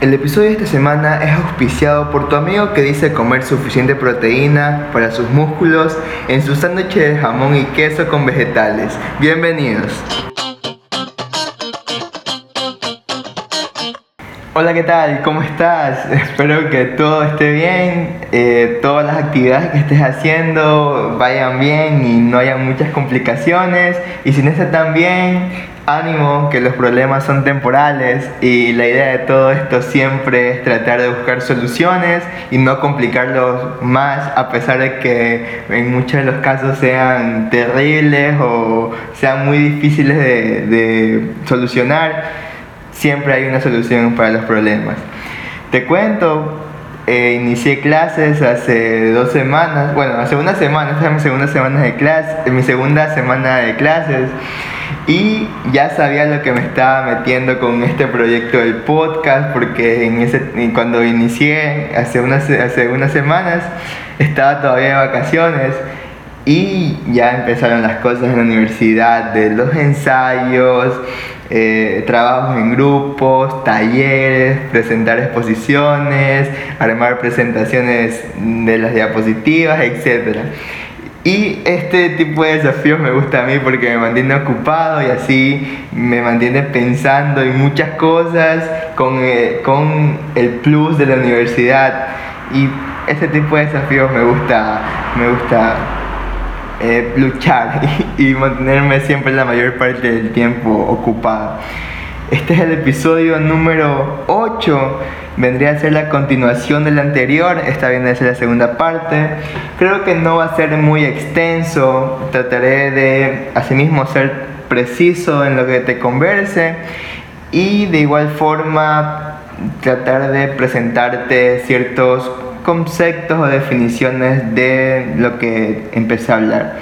El episodio de esta semana es auspiciado por tu amigo que dice comer suficiente proteína para sus músculos en su sándwich de jamón y queso con vegetales. Bienvenidos. Hola, ¿qué tal? ¿Cómo estás? Espero que todo esté bien, eh, todas las actividades que estés haciendo vayan bien y no haya muchas complicaciones. Y si no están bien, ánimo, que los problemas son temporales y la idea de todo esto siempre es tratar de buscar soluciones y no complicarlos más a pesar de que en muchos de los casos sean terribles o sean muy difíciles de, de solucionar siempre hay una solución para los problemas. Te cuento, eh, inicié clases hace dos semanas, bueno, hace una semana, esta es mi segunda semana de clase, mi segunda semana de clases y ya sabía lo que me estaba metiendo con este proyecto del podcast porque en ese, cuando inicié hace unas, hace unas semanas estaba todavía de vacaciones y ya empezaron las cosas en la universidad de los ensayos, eh, trabajos en grupos, talleres, presentar exposiciones, armar presentaciones de las diapositivas, etc. Y este tipo de desafíos me gusta a mí porque me mantiene ocupado y así me mantiene pensando en muchas cosas con, eh, con el plus de la universidad. Y este tipo de desafíos me gusta, me gusta eh, luchar y, mantenerme siempre la mayor parte del tiempo ocupado. Este es el episodio número 8. Vendría a ser la continuación del anterior. Esta viene a ser la segunda parte. Creo que no va a ser muy extenso. Trataré de, asimismo, ser preciso en lo que te converse. Y de igual forma, tratar de presentarte ciertos conceptos o definiciones de lo que empecé a hablar.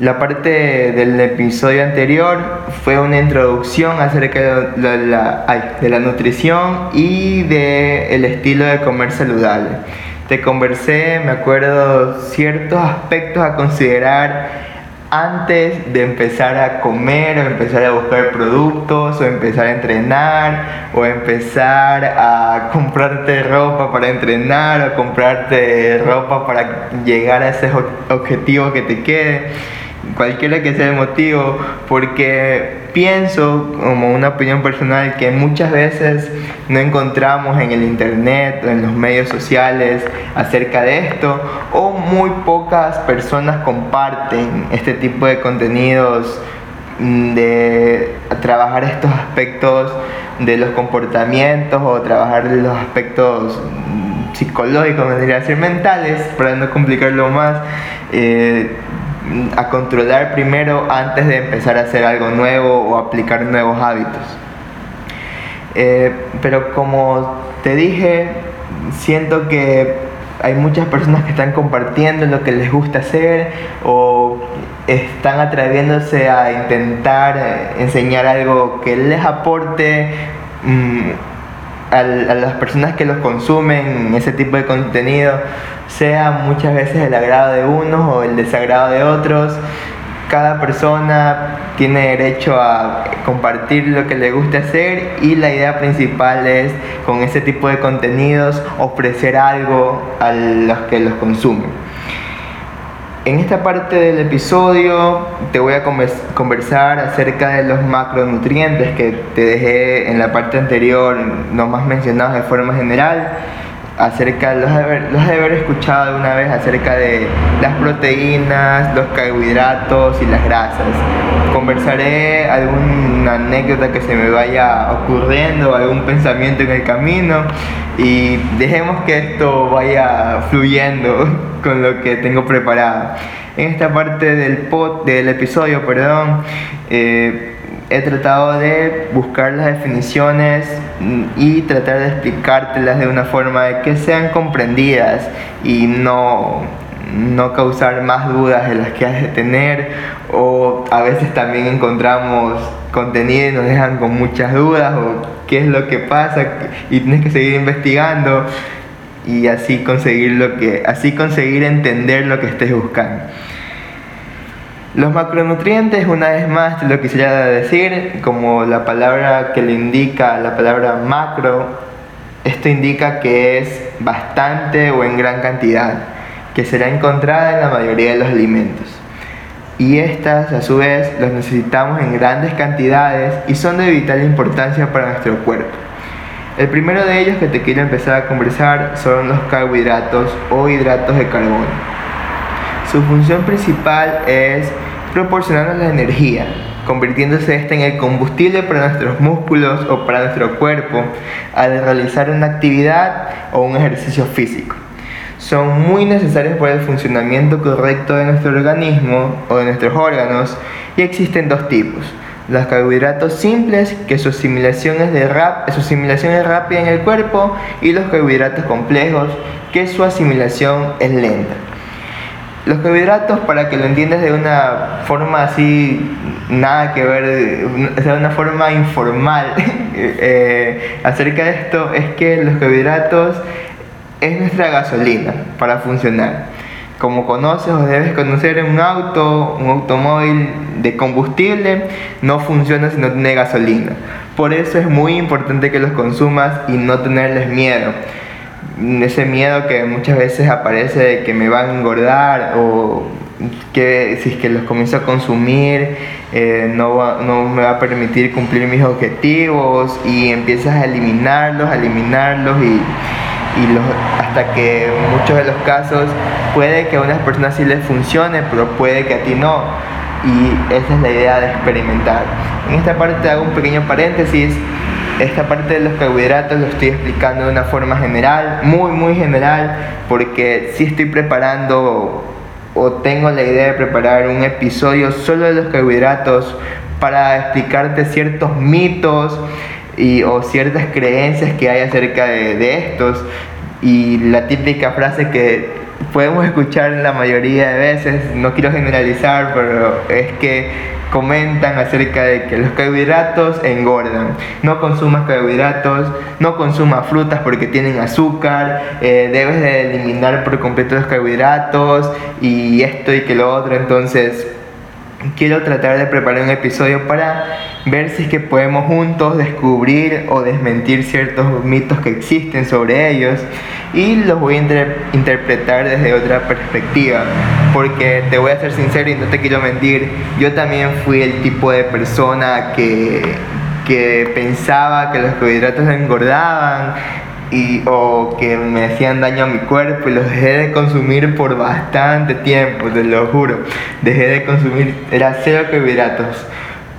La parte del episodio anterior fue una introducción acerca de la, de la nutrición y del estilo de comer saludable. Te conversé, me acuerdo, ciertos aspectos a considerar antes de empezar a comer o empezar a buscar productos o empezar a entrenar o empezar a comprarte ropa para entrenar o comprarte ropa para llegar a ese objetivo que te quede cualquiera que sea el motivo, porque pienso, como una opinión personal, que muchas veces no encontramos en el internet o en los medios sociales acerca de esto, o muy pocas personas comparten este tipo de contenidos mm, de trabajar estos aspectos de los comportamientos o trabajar los aspectos mm, psicológicos, vendría a decir mentales, para no complicarlo más. Eh, a controlar primero antes de empezar a hacer algo nuevo o aplicar nuevos hábitos. Eh, pero como te dije, siento que hay muchas personas que están compartiendo lo que les gusta hacer o están atreviéndose a intentar enseñar algo que les aporte mm, a, las personas que los consumen, ese tipo de contenido, sea muchas veces el agrado de unos o el desagrado de otros. Cada persona tiene derecho a compartir lo que le guste hacer y la idea principal es con ese tipo de contenidos ofrecer algo a los que los consumen. En esta parte del episodio te voy a conversar acerca de los macronutrientes que te dejé en la parte anterior, no más mencionados de forma general acerca, los haber, haber escuchado alguna vez acerca de las proteínas, los carbohidratos y las grasas. Conversaré alguna anécdota que se me vaya ocurriendo, algún pensamiento en el camino y dejemos que esto vaya fluyendo con lo que tengo preparado. En esta parte del, pod, del episodio, perdón, eh, he tratado de buscar las definiciones y tratar de explicártelas de una forma de que sean comprendidas y no, no causar más dudas de las que has de tener o a veces también encontramos contenido y nos dejan con muchas dudas o qué es lo que pasa y tienes que seguir investigando y así conseguir lo que así conseguir entender lo que estés buscando. Los macronutrientes, una vez más, lo quisiera decir, como la palabra que le indica, la palabra macro, Esto indica que es bastante o en gran cantidad, que será encontrada en la mayoría de los alimentos. Y estas, a su vez, las necesitamos en grandes cantidades y son de vital importancia para nuestro cuerpo. El primero de ellos que te quiero empezar a conversar son los carbohidratos o hidratos de carbono. Su función principal es proporcionarnos la energía, convirtiéndose esta en el combustible para nuestros músculos o para nuestro cuerpo al realizar una actividad o un ejercicio físico. Son muy necesarios para el funcionamiento correcto de nuestro organismo o de nuestros órganos y existen dos tipos los carbohidratos simples, que su asimilación es, su asimilación es rápida en el cuerpo, y los carbohidratos complejos, que su asimilación es lenta. Los carbohidratos, para que lo entiendas de una forma así, nada que ver, de una forma informal eh, acerca de esto, es que los carbohidratos es nuestra gasolina para funcionar como conoces o debes conocer, un auto, un automóvil de combustible no funciona si no tiene gasolina. Por eso es muy importante que los consumas y no tenerles miedo. Ese miedo que muchas veces aparece de que me van a engordar o que si es que los comienzo a consumir eh, no, no me va a permitir cumplir mis objetivos y empiezas a eliminarlos, a eliminarlos y y los, hasta que en muchos de los casos puede que a unas personas sí les funcione, pero puede que a ti no. Y esa es la idea de experimentar. En esta parte hago un pequeño paréntesis. Esta parte de los carbohidratos lo estoy explicando de una forma general, muy muy general, porque si estoy preparando o tengo la idea de preparar un episodio solo de los carbohidratos para explicarte ciertos mitos y, o ciertas creencias que hay acerca de, estos. Y la típica frase que podemos escuchar la mayoría de veces, no quiero generalizar, pero es que comentan acerca de que los carbohidratos engordan. No consumas carbohidratos, no consumas frutas porque tienen azúcar, eh, debes de eliminar por completo los carbohidratos y esto y que lo otro. Entonces, quiero tratar de preparar un episodio para ver si es que podemos juntos descubrir o desmentir ciertos mitos que existen sobre ellos. Y los voy a interpretar desde otra perspectiva porque te voy a ser sincero y no te quiero mentir. Yo también fui el tipo de persona que, que pensaba que los carbohidratos engordaban y, o que me hacían daño a mi cuerpo y los dejé de consumir por bastante tiempo, te lo juro. Dejé de consumir, era cero carbohidratos.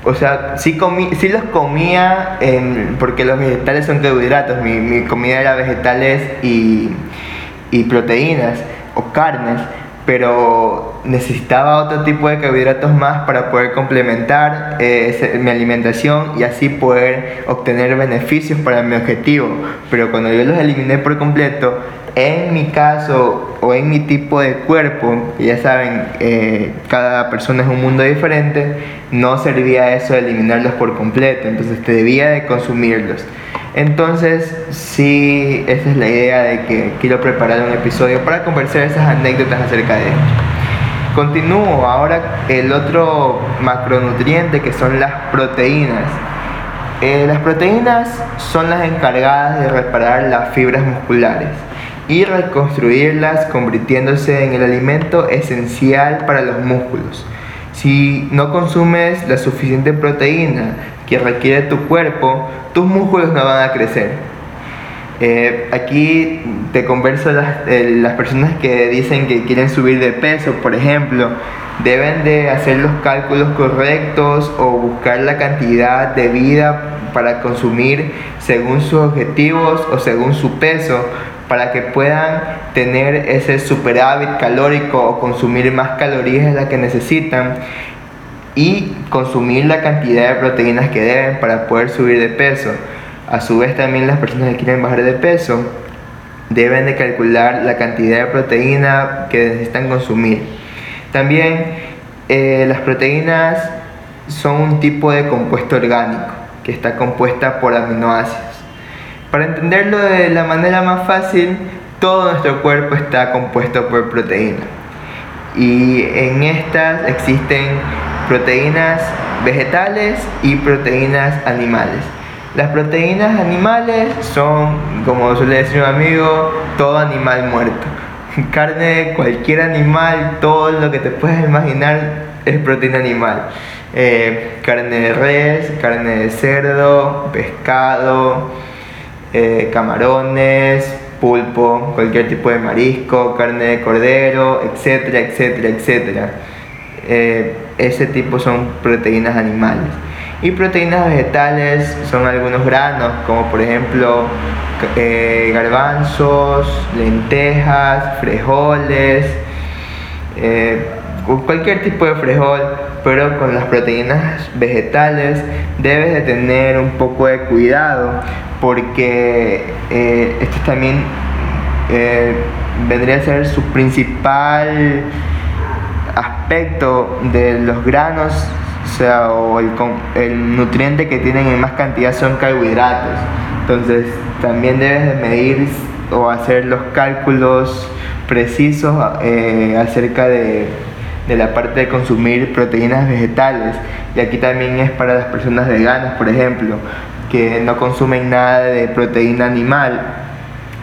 O sea, sí, comí, sí los comía porque los vegetales son carbohidratos, mi, mi comida era vegetales y, y proteínas o carnes pero necesitaba otro tipo de carbohidratos más para poder complementar eh, mi alimentación y así poder obtener beneficios para mi objetivo. Pero cuando yo los eliminé por completo, en mi caso o en mi tipo de cuerpo, ya saben, eh, cada persona es un mundo diferente, no servía eso de eliminarlos por completo, entonces te debía de consumirlos. Entonces, sí, esa es la idea de que quiero preparar un episodio para conversar esas anécdotas acerca de esto. Continúo ahora el otro macronutriente que son las proteínas. Eh, las proteínas son las encargadas de reparar las fibras musculares y reconstruirlas convirtiéndose en el alimento esencial para los músculos. Si no consumes la suficiente proteína que requiere tu cuerpo, tus músculos no van a crecer. Eh, aquí te converso las, eh, las personas que dicen que quieren subir de peso, por ejemplo, deben de hacer los cálculos correctos o buscar la cantidad de vida para consumir según sus objetivos o según su peso para que puedan tener ese superávit calórico o consumir más calorías de las que necesitan y consumir la cantidad de proteínas que deben para poder subir de peso. A su vez también las personas que quieren bajar de peso deben de calcular la cantidad de proteína que necesitan consumir. También eh, las proteínas son un tipo de compuesto orgánico que está compuesta por aminoácidos. Para entenderlo de la manera más fácil, todo nuestro cuerpo está compuesto por proteínas. Y en estas existen proteínas vegetales y proteínas animales. Las proteínas animales son, como suele decir un amigo, todo animal muerto. Carne, cualquier animal, todo lo que te puedas imaginar es proteína animal. Eh, carne de res, carne de cerdo, pescado, eh, camarones, pulpo, cualquier tipo de marisco, carne de cordero, etcétera, etcétera, etcétera. Eh, ese tipo son proteínas animales. Y proteínas vegetales son algunos granos, como por ejemplo eh, garbanzos, lentejas, frijoles, eh, cualquier tipo de frijol, pero con las proteínas vegetales debes de tener un poco de cuidado porque eh, esto también vendría a ser su principal aspecto de los granos o sea, o el, nutriente que tienen en más cantidad son carbohidratos. Entonces, también debes de medir o hacer los cálculos precisos eh, acerca de, de, la parte de consumir proteínas vegetales. Y aquí también es para las personas veganas, por ejemplo, que no consumen nada de proteína animal.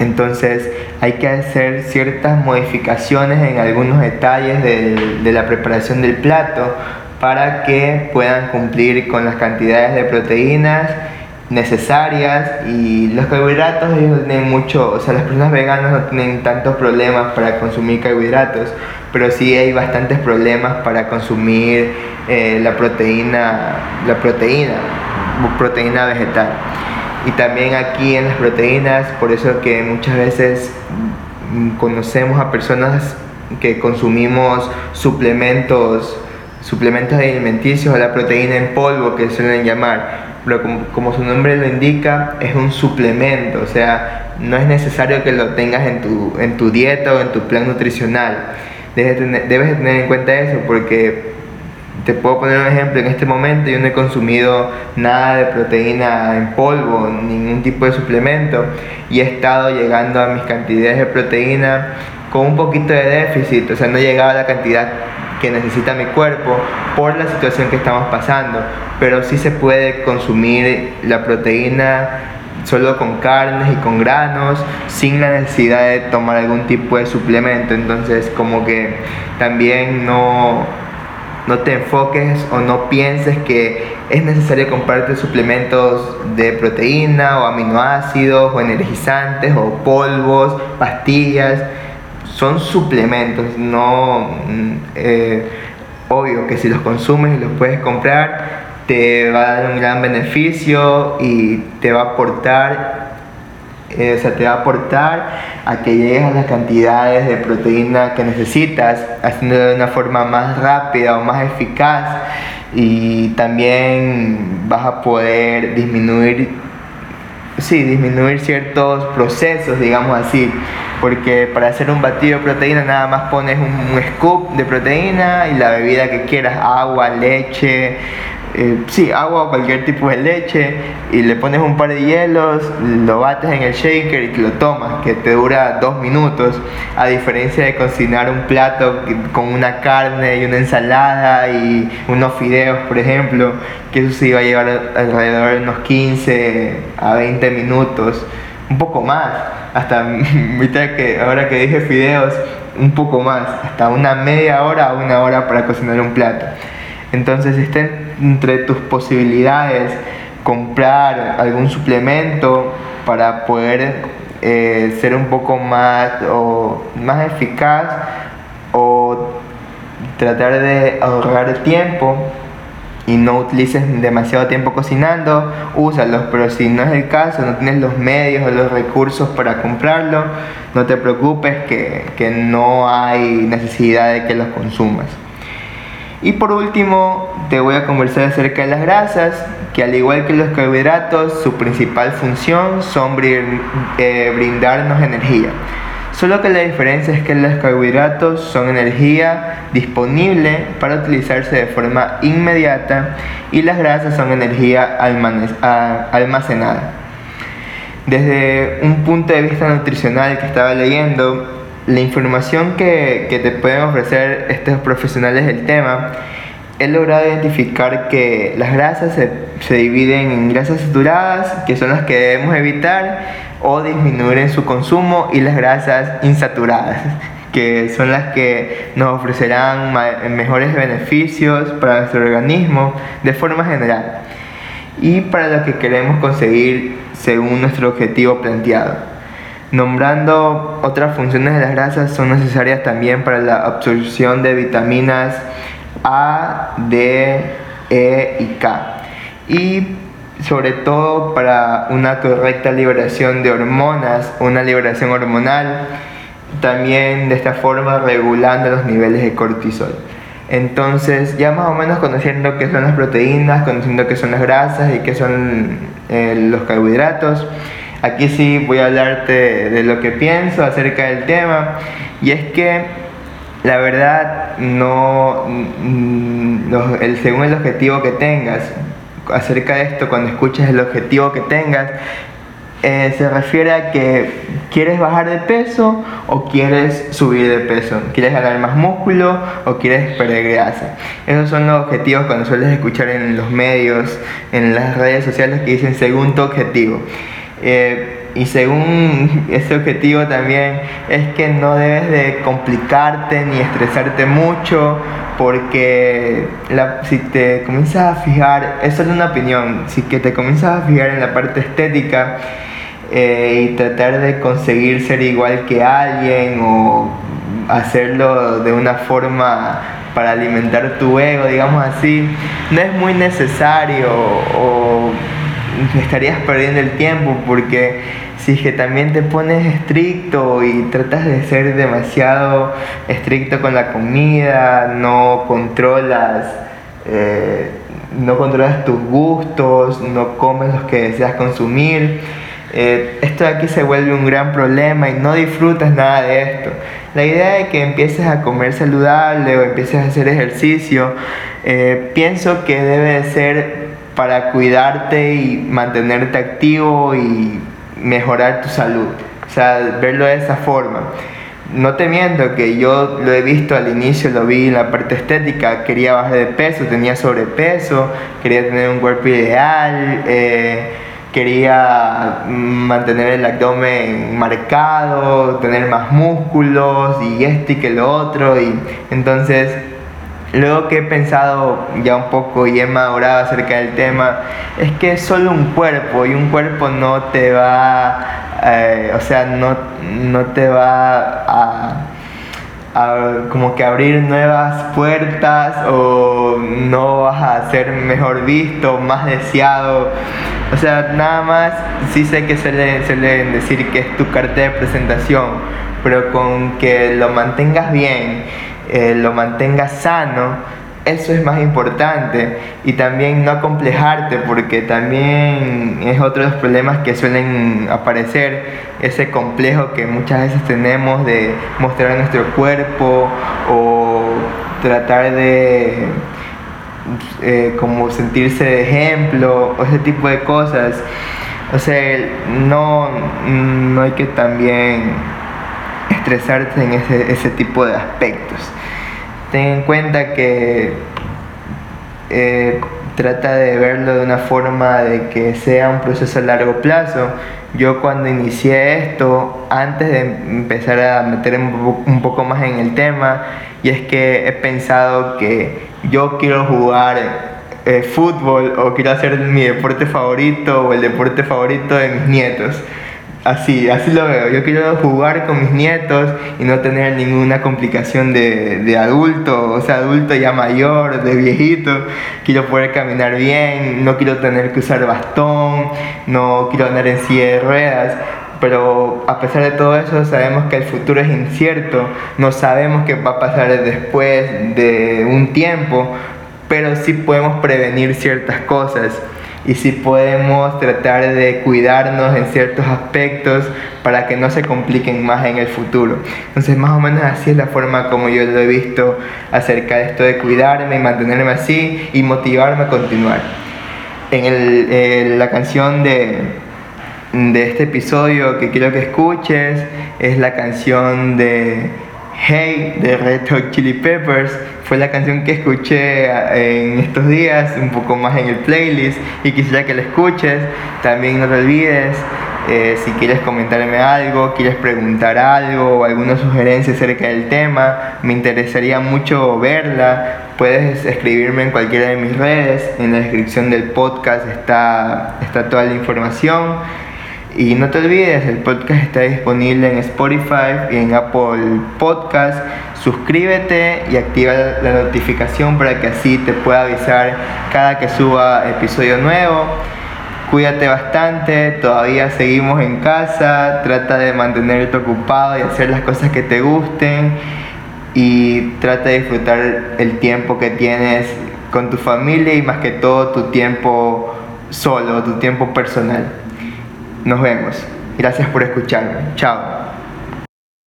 Entonces hay que hacer ciertas modificaciones en algunos detalles de, de la preparación del plato para que puedan cumplir con las cantidades de proteínas necesarias y los carbohidratos ellos tienen mucho, o sea, las personas veganas no tienen tantos problemas para consumir carbohidratos, pero sí hay bastantes problemas para consumir eh, la proteína, la proteína, proteína vegetal. Y también aquí en las proteínas, por eso que muchas veces mm, conocemos a personas que consumimos suplementos suplementos alimenticios o la proteína en polvo que suelen llamar. Pero como, su nombre lo indica, es un suplemento, o sea, no es necesario que lo tengas en tu, en tu dieta o en tu plan nutricional. Debes tener, debes tener en cuenta eso porque te puedo poner un ejemplo, en este momento yo no he consumido nada de proteína en polvo, ningún tipo de suplemento y he estado llegando a mis cantidades de proteína con un poquito de déficit, o sea, no he llegado a la cantidad que necesita mi cuerpo por la situación que estamos pasando, pero sí se puede consumir la proteína solo con carnes y con granos sin la necesidad de tomar algún tipo de suplemento. Entonces como que también no no te enfoques o no pienses que es necesario comprarte suplementos de proteína o aminoácidos o energizantes o polvos, pastillas son suplementos, no mm, eh, obvio que si los consumes y los puedes comprar, te va a dar un gran beneficio y te va a aportar, eh, o sea, te va a aportar a que llegues a las cantidades de proteína que necesitas, haciéndolo de una forma más rápida o más eficaz. Y también vas a poder disminuir, sí, disminuir ciertos procesos, digamos así porque para hacer un batido de proteína nada más pones un, scoop de proteína y la bebida que quieras, agua, leche, eh, sí, agua o cualquier tipo de leche y le pones un par de hielos, lo bates en el shaker y lo tomas, que te dura dos minutos, a diferencia de cocinar un plato con una carne y una ensalada y unos fideos, por ejemplo, que eso sí va a llevar alrededor de unos 15 a 20 minutos un poco más, hasta que ahora que dije fideos, un poco más, hasta una media hora o una hora para cocinar un plato. Entonces estén entre tus posibilidades comprar algún suplemento para poder eh, ser un poco más o más eficaz o tratar de ahorrar tiempo y no utilices demasiado tiempo cocinando, úsalos, pero si no es el caso, no tienes los medios o los recursos para comprarlo, no te preocupes que, que no hay necesidad de que los consumas. Y por último, te voy a conversar acerca de las grasas, que al igual que los carbohidratos, su principal función son eh, brindarnos energía. Solo que la diferencia es que los carbohidratos son energía disponible para utilizarse de forma inmediata y las grasas son energía almacenada. Desde un punto de vista nutricional que estaba leyendo, la información que, te pueden ofrecer estos profesionales del tema he logrado identificar que las grasas se, se, dividen en grasas saturadas, que son las que debemos evitar o disminuir en su consumo, y las grasas insaturadas, que son las que nos ofrecerán mejores beneficios para nuestro organismo de forma general y para lo que queremos conseguir según nuestro objetivo planteado. Nombrando otras funciones de las grasas son necesarias también para la absorción de vitaminas A, D, E y K. Y sobre todo para una correcta liberación de hormonas, una liberación hormonal, también de esta forma regulando los niveles de cortisol. Entonces, ya más o menos conociendo qué son las proteínas, conociendo qué son las grasas y qué son eh, los carbohidratos, aquí sí voy a hablarte de lo que pienso acerca del tema. Y es que la verdad, no, mm, el, según el objetivo que tengas, acerca de esto, cuando escuches el objetivo que tengas, eh, se refiere a que quieres bajar de peso o quieres subir de peso, quieres ganar más músculo o quieres perder grasa. Esos son los objetivos cuando sueles escuchar en los medios, en las redes sociales que dicen según tu objetivo. Eh, y según ese objetivo también es que no debes de complicarte ni estresarte mucho porque si te comienzas a fijar, es solo una opinión, si que te comienzas a fijar en la parte estética eh, y tratar de conseguir ser igual que alguien o hacerlo de una forma para alimentar tu ego, digamos así, no es muy necesario o estarías perdiendo el tiempo porque si es que también te pones estricto y tratas de ser demasiado estricto con la comida, no controlas, eh, no controlas tus gustos, no comes los que deseas consumir, eh, esto de aquí se vuelve un gran problema y no disfrutas nada de esto. La idea de que empieces a comer saludable o empieces a hacer ejercicio, eh, pienso que debe de ser para cuidarte y mantenerte activo y mejorar tu salud. O sea, verlo de esa forma. No te miento que yo lo he visto al inicio, lo vi en la parte estética, quería bajar de peso, tenía sobrepeso, quería tener un cuerpo ideal, eh, quería mantener el abdomen marcado, tener más músculos y este y que lo otro. Y entonces Luego que he pensado ya un poco y he madurado acerca del tema, es que es solo un cuerpo y un cuerpo no te va, eh, o sea, no, no te va a, como que abrir nuevas puertas o no vas a ser mejor visto, más deseado. O sea, nada más sí sé que suelen, suelen decir que es tu carta de presentación, pero con que lo mantengas bien eh, lo mantengas sano, eso es más importante y también no acomplejarte porque también es otro de los problemas que suelen aparecer, ese complejo que muchas veces tenemos de mostrar nuestro cuerpo o tratar de eh, como sentirse de ejemplo o ese tipo de cosas. O sea, no, no hay que también estresarte en ese, ese tipo de aspectos ten en cuenta que eh, trata de verlo de una forma de que sea un proceso a largo plazo. Yo cuando inicié esto, antes de empezar a meter un poco más en el tema, y es que he pensado que yo quiero jugar eh, fútbol o quiero hacer mi deporte favorito o el deporte favorito de mis nietos. Así, así lo veo. Yo quiero jugar con mis nietos y no tener ninguna complicación de, de, adulto, o sea, adulto ya mayor, de viejito. Quiero poder caminar bien, no quiero tener que usar bastón, no quiero andar en silla de ruedas. Pero a pesar de todo eso, sabemos que el futuro es incierto, no sabemos qué va a pasar después de un tiempo, pero sí podemos prevenir ciertas cosas y si podemos tratar de cuidarnos en ciertos aspectos para que no se compliquen más en el futuro. Entonces más o menos así es la forma como yo lo he visto acerca de esto de cuidarme y mantenerme así y motivarme a continuar. En la canción de, de este episodio que quiero que escuches es la canción de Hey de Red Hot Chili Peppers fue la canción que escuché en estos días, un poco más en el playlist y quisiera que la escuches. También no te olvides, eh, si quieres comentarme algo, quieres preguntar algo o alguna sugerencia acerca del tema, me interesaría mucho verla. Puedes escribirme en cualquiera de mis redes, en la descripción del podcast está, está toda la información. Y no te olvides, el podcast está disponible en Spotify y en Apple Podcast. Suscríbete y activa la notificación para que así te pueda avisar cada que suba episodio nuevo. Cuídate bastante, todavía seguimos en casa, trata de mantenerte ocupado y hacer las cosas que te gusten y trata de disfrutar el tiempo que tienes con tu familia y más que todo tu tiempo solo, tu tiempo personal. Nos vemos. Gracias por escucharme. Chao.